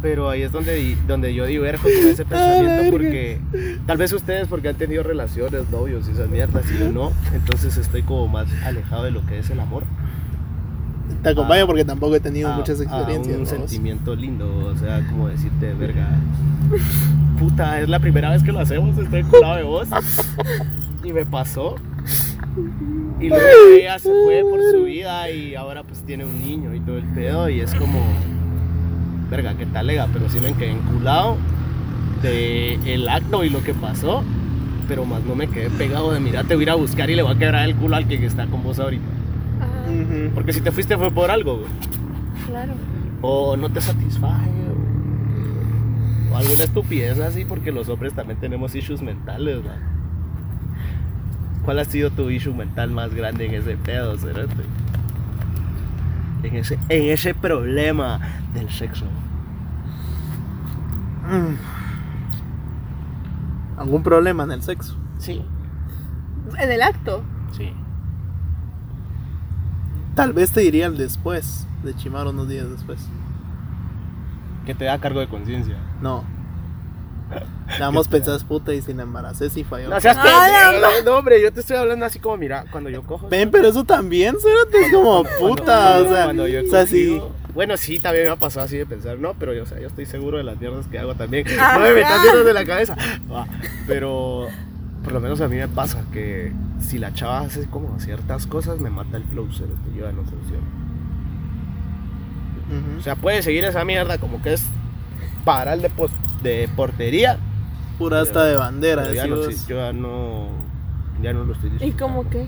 Pero ahí es donde, donde yo diverjo con ese pensamiento porque tal vez ustedes porque han tenido relaciones, novios y esas mierdas y yo no, entonces estoy como más alejado de lo que es el amor. Te acompaño porque tampoco he tenido a- muchas a experiencias. un ¿no? sentimiento lindo, o sea, como decirte, verga, puta, es la primera vez que lo hacemos, estoy colado de vos y me pasó. Y luego ella se fue por su vida y ahora pues tiene un niño y todo el pedo y es como, verga, qué talega, pero sí me quedé enculado de el acto y lo que pasó, pero más no me quedé pegado de mira, te voy a ir a buscar y le voy a quebrar el culo al que está con vos ahorita. Porque si te fuiste fue por algo, güey. claro. o no te satisfaje o, o alguna estupidez así porque los hombres también tenemos issues mentales ¿no? ¿cuál ha sido tu issue mental más grande en ese pedo cerote? En ese, en ese problema del sexo Mm. ¿Algún problema en el sexo? sí En el acto. sí Tal vez te diría el después de chimar unos días después. que te da cargo de conciencia No. Nada más pensás puta y si la embaracé si falló. no seas Ah, la no, hombre yo te estoy hablando así como mira cuando yo cojo Ven, pero eso también, cerote, es como puta, o sea, cuando yo he o sea, sí. Bueno, sí, también me ha pasado así de pensar, no, pero yo, o sea, yo estoy seguro de las mierdas que hago también. Ah, no me metas mierdas de la cabeza. Va, Pero por lo menos a mí me pasa que si la chava hace como ciertas cosas, me mata el flow, que yo ya no funciona. Ujú. O sea, puede seguir esa mierda como que es paral de, pos- de portería. Pura hasta de bandera, ya no, yo ya no, ya no lo estoy ¿Y disfrutando. como que?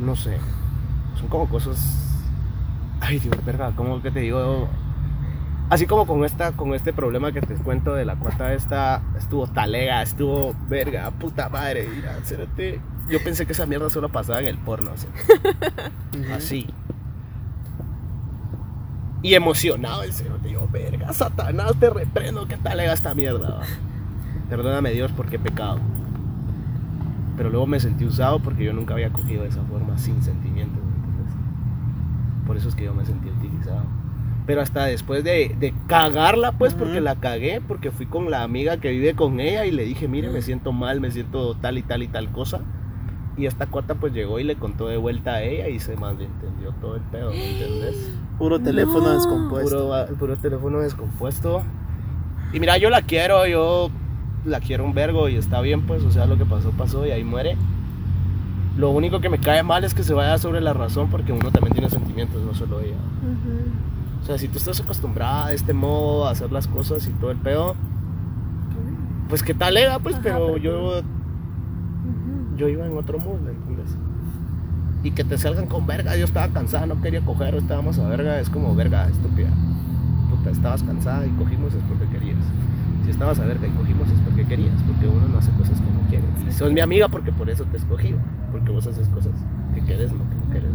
no sé, son como cosas. Ay, Dios, verga, ¿cómo que te digo? Así como con esta, con este problema que te cuento de la cuata esta, estuvo talega, estuvo verga, puta madre, mira, cérate. Yo pensé que esa mierda solo pasaba en el porno, Ujú. así. Y emocionado el cerote, yo, verga, Satanás, te reprendo, ¿qué talega esta mierda? Perdóname Dios porque he pecado. Pero luego me sentí usado porque yo nunca había cogido de esa forma sin sentimientos. ¿me entiendes? Por eso es que yo me sentí utilizado. Pero hasta después de, de cagarla, pues, porque la cagué, porque fui con la amiga que vive con ella y le dije, mire, me siento mal, me siento tal y tal y tal cosa. Y esta cuata pues llegó y le contó de vuelta a ella y se malentendió todo el pedo, ¿me entiendes? Puro teléfono No. descompuesto. Puro, puro teléfono descompuesto. Y mira, yo la quiero, yo la quiero un vergo y está bien, pues, o sea, lo que pasó, pasó y ahí muere. Lo único que me cae mal es que se vaya sobre la razón porque uno también tiene sentimientos, no solo ella. O sea, si tú estás acostumbrada a este modo, a hacer las cosas y todo el pedo, pues qué tal era, pues, Ajá, pero pero- yo, yo iba en otro modo, ¿me entiendes? Y que te salgan con verga, yo estaba cansada, no quería coger, estábamos a verga, es como verga, estúpida. Puta, estabas cansada y cogimos es porque querías. Si estabas a verga y cogimos es porque querías, porque uno no hace cosas que no quiere. Y sos mi amiga porque por eso te escogí, porque vos haces cosas que quieres, no que no quieres.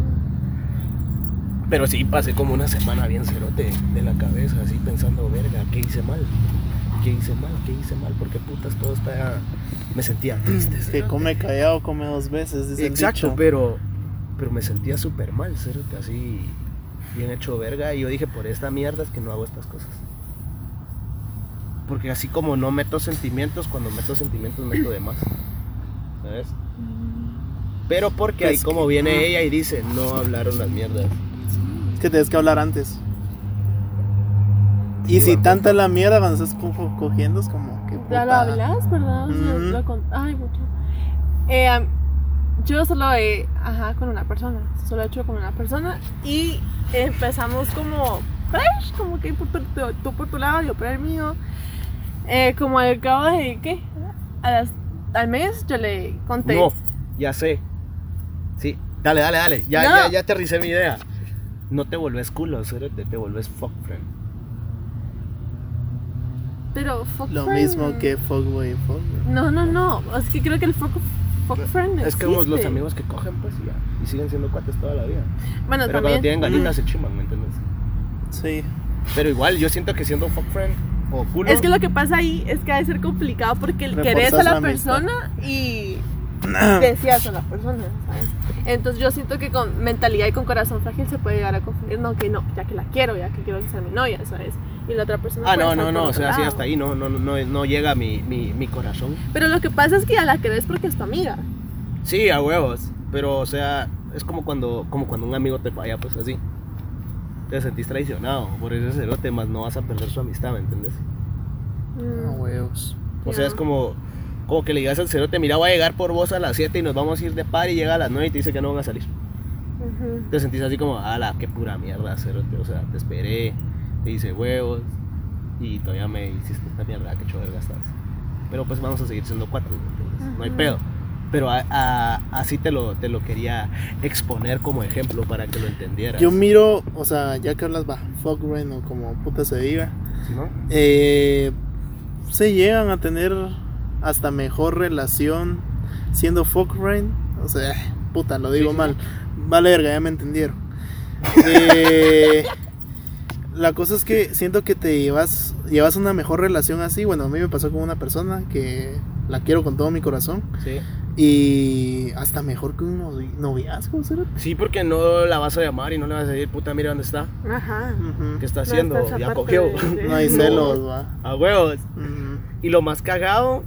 Pero sí, pasé como una semana bien cerote de la cabeza, así pensando, verga, ¿qué hice mal? ¿Qué hice mal? ¿Qué hice mal? Porque putas todo está... Me sentía triste. Que come callado, come dos veces. Exacto, pero, pero me sentía súper mal, cerote, así bien hecho verga. Y yo dije, por esta mierda es que no hago estas cosas. Porque así como no meto sentimientos, cuando meto sentimientos meto de más. ¿Sabes? Pero porque ahí como viene ella y dice, no hablaron las mierdas. Es que tienes que hablar antes. Sí, Y si tanta la mierda cuando estás co- cogiendo es como que Ya lo hablas, ¿verdad? Ay, mucho. Eh, yo solo he, ajá, con una persona. Solo he hecho con una persona. Y empezamos como fresh, como que por tu- tú por tu lado, yo por el mío. Eh, como al cabo de, ¿qué? A las- al mes yo le conté. No, ya sé. Sí, dale, dale, dale. Ya, No. ya, ya aterricé mi idea. No te vuelves culo, te vuelves fuck friend. Pero fuck Lo friend- mismo que Fuckboy y Fuckboy. No, no, no. Es que creo que el fuck, fuck friend Es que somos los amigos que cogen, pues, y ya. Y siguen siendo cuates toda la vida. Bueno, Pero cuando también. tienen ganitas se chiman, ¿me entiendes? Sí. Pero igual, yo siento que siendo fuck friend o culo. Es que lo que pasa ahí es que ha de ser complicado porque el querés a la, amistad. persona y deseas a la persona, ¿sabes? Entonces yo siento que con mentalidad y con corazón frágil se puede llegar a confundir, no, que no, ya que la quiero, ya que quiero que sea mi novia, ¿sabes? Y la otra persona... Ah, no, no, no, o sea, sí, lado. hasta ahí no, no, no, no llega mi, mi, mi corazón. Pero lo que pasa es que ya la querés porque es tu amiga. Sí, a huevos, pero o sea, es como cuando, como cuando un amigo te falla, pues así. Te sentís traicionado por ese cerote, más no vas a perder su amistad, ¿me entiendes? Mm, A huevos. O sea, es como, como que le digas al cerote, mira, voy a llegar por vos a las 7 y nos vamos a ir de par y llega a las 9 y te dice que no van a salir. Te sentís así como, ala, qué pura mierda, cerote. O sea, te esperé, te hice huevos y todavía me hiciste esta mierda, que hecho verga estás. Pero pues vamos a seguir siendo cuatro. No hay pedo. Pero a- a- así te lo, te lo quería exponer como ejemplo para que lo entendieras. Yo miro, o sea, ya que hablas, va, Fuckboy o como puta se diga, ¿Sí, no? eh, se llegan a tener hasta mejor relación siendo Fuckboy. O sea, puta, lo digo Sí, sí. mal. Vale, verga, ya me entendieron. Eh, la cosa es que siento que te llevas, llevas una mejor relación así. Bueno, a mí me pasó con una persona que la quiero con todo mi corazón. Sí. Y hasta mejor que un novi- noviazgo, ¿será? Sí, porque no la vas a llamar y no le vas a decir, puta, mira dónde está. Ajá. ¿Qué está No haciendo? esa ya cogió. de- No hay No. celos, va. A huevos. Y lo más cagado,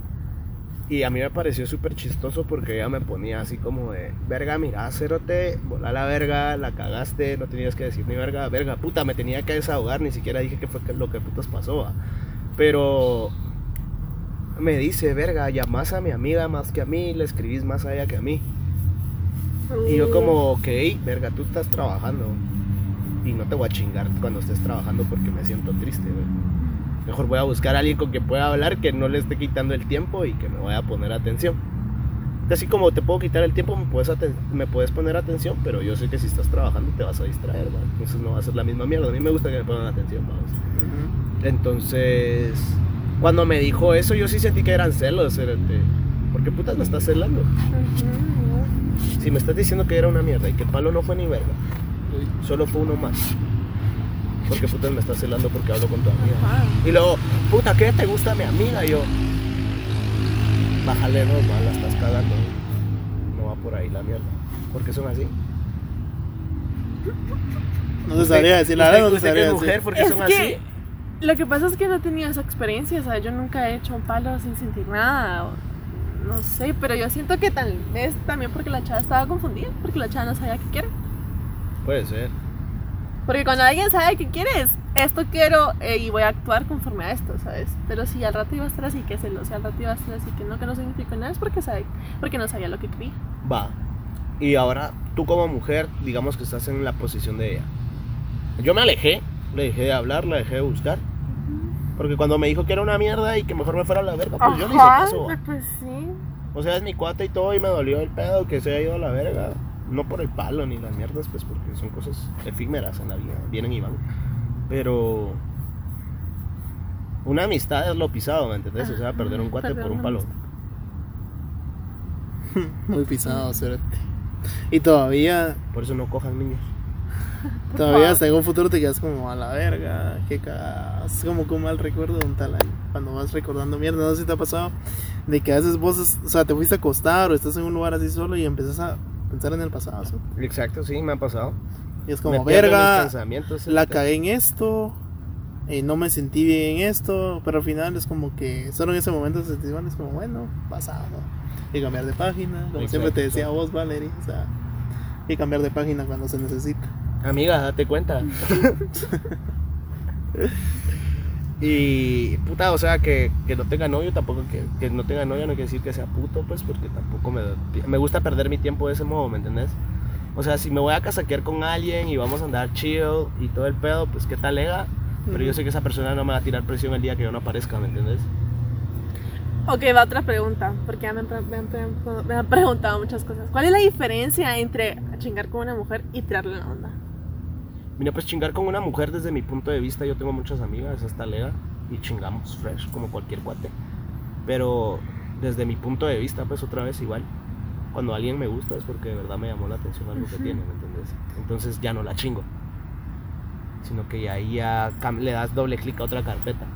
y a mí me pareció súper chistoso porque ella me ponía así como de, verga, mira, cerote, volá la verga, la cagaste, no tenías que decir ni verga, verga, puta, me tenía que desahogar, ni siquiera dije que fue lo que putas pasó. Pero me dice, verga, llamás a mi amiga más que a mí, le escribís más a ella que a mí. Y yo como, ok, verga, tú estás trabajando. Y no te voy a chingar cuando estés trabajando porque me siento triste, güey. Mejor voy a buscar a alguien con quien pueda hablar, que no le esté quitando el tiempo y que me vaya a poner atención. Así como te puedo quitar el tiempo, me puedes, me puedes poner atención, pero yo sé que si estás trabajando te vas a distraer, ¿va? Entonces no va a ser la misma mierda. A mí me gusta que me pongan atención, vamos. Entonces, cuando me dijo eso, yo sí sentí que eran celos. ¿Por qué putas me estás celando? Si me estás diciendo que era una mierda y que Palo no fue ni verga, solo fue uno más. Porque putas me estás celando porque hablo con tu amiga. Ajá. Y luego, puta, ¿qué te gusta mi amiga? Y yo, bájale dos, va, la estás cagando. No va por ahí la mierda. Porque son así. No se sabría decir, la verdad no que sabría mujer, porque Es son que así. lo que pasa es que no he tenido esa experiencia, o sea, yo nunca he hecho un palo sin sentir nada, o- no sé, pero yo siento que tal vez también porque la chava estaba confundida, porque la chava no sabía qué quiere. Puede ser. Porque cuando alguien sabe qué quieres, esto quiero eh, y voy a actuar conforme a esto, ¿sabes? Pero si al rato iba a estar así, que se lo, si al rato iba a estar así, que no, que no significa nada, es porque, sabe, porque no sabía lo que quería. Va. Y ahora, tú como mujer, digamos que estás en la posición de ella. Yo me alejé, le dejé de hablar, la dejé de buscar. Porque cuando me dijo que era una mierda y que mejor me fuera a la verga, pues yo le hice caso. va. pues sí. O sea, es mi cuate y todo, y me dolió el pedo que se haya ido a la verga. No por el palo ni las mierdas, pues porque son cosas efímeras en la vida, vienen y van. Pero. Una amistad es lo pisado, ¿me entendés? O sea, perder un cuate Perder por un palo. Muy pisado, cerote. Y todavía, Por eso no cojan niños. todavía hasta en un futuro te quedas como a la verga, que Es como con mal recuerdo de un tal año. Cuando vas recordando mierda, no sé si te ha pasado de que a veces vos, o sea, te fuiste a acostar o estás en un lugar así solo y empiezas a pensar en el pasado. ¿sí? Exacto, sí, me ha pasado. Y es como, verga, la cagué en esto, eh, no me sentí bien en esto, pero al final es como que solo en ese momento se van, es como, bueno, pasado. Y cambiar de página, como Exacto, siempre te decía vos, Valerie, o sea, y cambiar de página cuando se necesita. Amiga, date cuenta. y puta, o sea, que, que no tenga novio tampoco, que, que no tenga novia no quiere decir que sea puto, pues, porque tampoco me, me gusta perder mi tiempo de ese modo, ¿me entendés? O sea, si me voy a casaquear con alguien y vamos a andar chill y todo el pedo, pues qué tal lega. Pero yo sé que esa persona no me va a tirar presión el día que yo no aparezca, ¿me entiendes? Ok, va otra pregunta, porque ya me han, me han preguntado muchas cosas. ¿Cuál es la diferencia entre chingar con una mujer y tirarle la onda? Mira, pues chingar con una mujer desde mi punto de vista, yo tengo muchas amigas, hasta lega, y chingamos fresh como cualquier cuate. Pero desde mi punto de vista, pues otra vez igual. Cuando alguien me gusta es porque de verdad me llamó la atención algo que tiene, ¿me entiendes? Entonces ya no la chingo. Sino que ya ahí ya le das doble clic a otra carpeta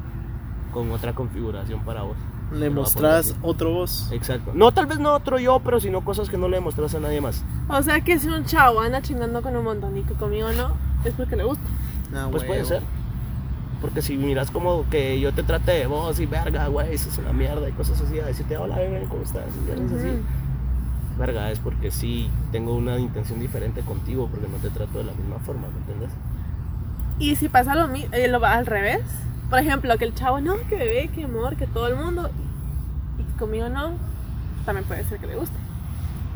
con otra configuración para vos. Le mostrás otro voz. Exacto. No, tal vez no otro yo, pero sino cosas que no le demostras a nadie más. O sea que si un chavo anda chingando con un montón y que conmigo no, es porque le gusta. Ah, Pues puede ser. Porque si miras como que yo te trate de vos y verga, güey, eso es una mierda y cosas así, a decirte, hola, bebé, ¿cómo estás? Y mierdas así. Ujú. Verga, es porque sí tengo una intención diferente contigo, porque no te trato de la misma forma, ¿me entiendes? Y si pasa lo mismo, lo va al revés. Por ejemplo, que el chavo no, que bebé, que amor, que todo el mundo. Y conmigo no, también puede ser que le guste.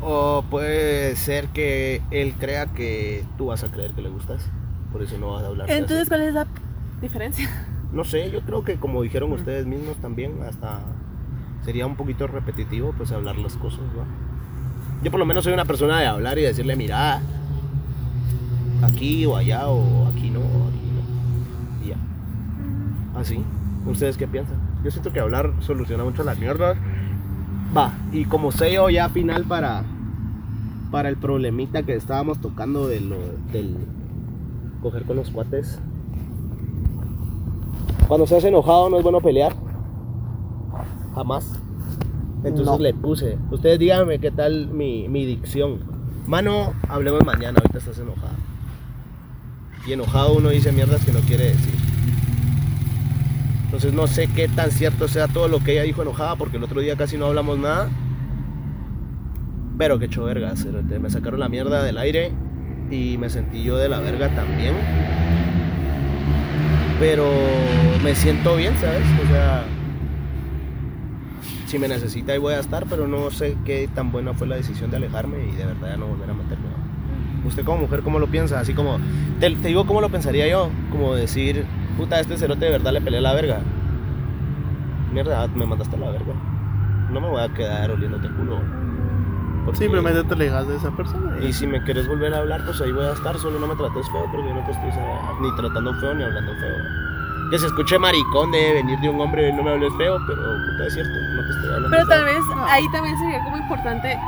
O puede ser que él crea que tú vas a creer que le gustas, por eso no vas a hablar. Entonces, ¿cuál es la diferencia? No sé, yo creo que como dijeron ustedes mismos también, hasta sería un poquito repetitivo pues hablar las cosas. Yo por lo menos soy una persona de hablar y decirle, mira, aquí o allá o aquí no, o aquí no. Y ya. Así. ¿Ustedes qué piensan? Yo siento que hablar soluciona mucho las mierdas. Va, y como sello ya final para, para el problemita que estábamos tocando de lo, del coger con los cuates. Cuando estás enojado no es bueno pelear. Jamás. Entonces No. le puse. Ustedes díganme qué tal mi, mi dicción. Mano, hablemos mañana, ahorita estás enojado. Y enojado uno dice mierdas que no quiere decir. Entonces no sé qué tan cierto sea todo lo que ella dijo enojada, porque el otro día casi no hablamos nada. Pero que hecho verga, cerote. me sacaron la mierda del aire y me sentí yo de la verga también. Pero me siento bien, ¿sabes? O sea, si me necesita ahí voy a estar, pero no sé qué tan buena fue la decisión de alejarme y de verdad ya no volver a meterme. Usted como mujer, ¿cómo lo piensa? Así como, te, te digo cómo lo pensaría yo, como decir, puta, este cerote de verdad le peleé la verga. Mierda, me mandaste a la verga. No me voy a quedar oliéndote el culo. Porque- Simplemente te alejas de esa persona. y si me quieres volver a hablar, pues ahí voy a estar. Solo no me trates feo porque yo no te estoy ¿sabes? ni tratando feo ni hablando feo. Que se escuche maricón de venir de un hombre, no me hables feo, pero puta es cierto, no te estoy hablando Pero feo. tal vez ahí también sería como importante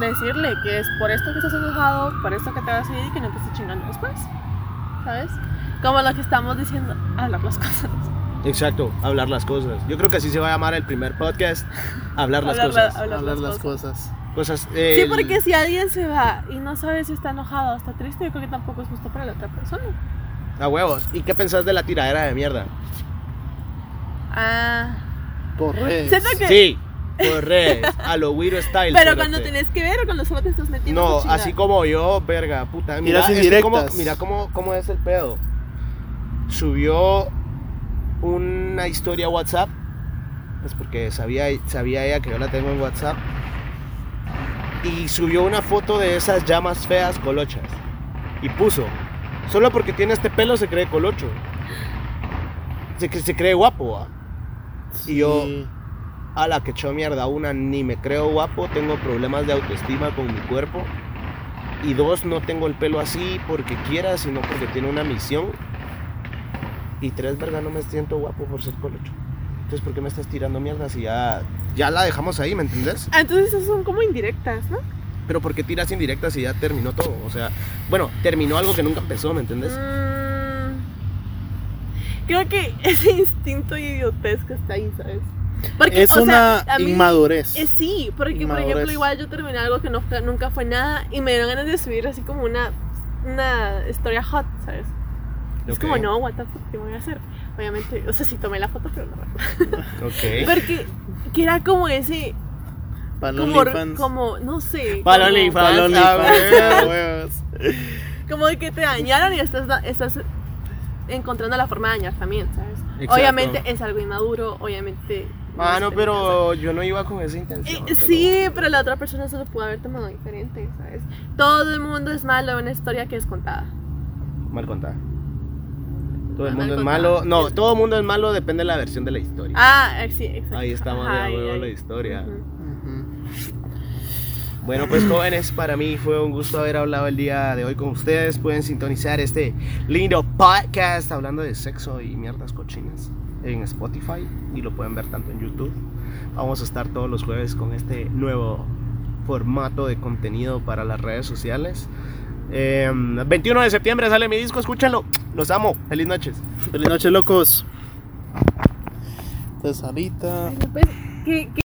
decirle que es por esto que estás enojado, por esto que te vas a ir y que no te estés chingando después. ¿Sabes? Como lo que estamos diciendo, hablar las cosas. Exacto, hablar las cosas. Yo creo que así se va a llamar el primer podcast, hablar las Hablar la- cosas. hablar hablar las las cosas. Cosas. Sí, el- porque si alguien se va y no sabe si está enojado o está triste, yo creo que tampoco es justo para la otra persona. A huevos. ¿Y qué pensás de la tiradera de mierda? Ah. Por redes. Siento que. Sí, por redes, a lo Wiro Style. Pero cuando tenés que ver o cuando solo te estás metiendo. No, tu así como yo, verga, puta. Mira, indirectas. cómo- mira cómo, cómo es el pedo. Subió una historia a WhatsApp. Es porque sabía, sabía ella que yo la tengo en WhatsApp. Y subió una foto de esas llamas feas colochas. Y puso, solo porque tiene este pelo se cree colocho. Se, se cree guapo, ¿va? Y yo, Sí. a la que echó mierda. Una, ni me creo guapo, tengo problemas de autoestima con mi cuerpo. Y dos, no tengo el pelo así porque quiera, sino porque tiene una misión. Y tres, verga, no me siento guapo por ser colocho. Entonces, ¿por qué me estás tirando mierda si ya, ya la dejamos ahí, ¿me entendés? Ah, entonces esas son como indirectas, ¿no? Pero ¿por qué tiras indirectas si ya terminó todo? O sea, bueno, terminó algo que nunca empezó, ¿me entendés? Mm, creo que ese instinto idiotez que está ahí, ¿sabes? Porque, Es o sea, una a mí- inmadurez. eh, sí, porque por ejemplo igual yo terminé algo que no nunca fue nada y me dieron ganas de subir así como una, una historia hot, ¿sabes? Es Ok. como, no, what the fuck, ¿qué voy a hacer? Obviamente, o sea, sí tomé la foto, pero no. Ok. Porque que era como ese, como, como, no sé. Para como- Ah. Como de que te dañaron y estás, da- estás encontrando la forma de dañar también, ¿sabes? Exacto. Obviamente es algo inmaduro, obviamente Ah, no, pero yo no iba con esa intención. Eh, pero- Sí, pero la otra persona se lo pudo haber tomado diferente, ¿sabes? Todo el mundo es malo en una historia que es contada. Mal contada. Todo el mundo es malo. No, todo el mundo es malo, depende de la versión de la historia. Ah, eh, sí, exacto. Ahí estamos de Ajá, nuevo ahí, la historia. Bueno, pues jóvenes, para mí fue un gusto haber hablado el día de hoy con ustedes. Pueden sintonizar este lindo podcast hablando de sexo y mierdas cochinas en Spotify y lo pueden ver tanto en YouTube. Vamos a estar todos los jueves con este nuevo formato de contenido para las redes sociales. Eh, 21 de septiembre sale mi disco, escúchenlo. Los amo. Feliz noches. Feliz noche, locos. Entonces ahorita Pues, ¿qué- qué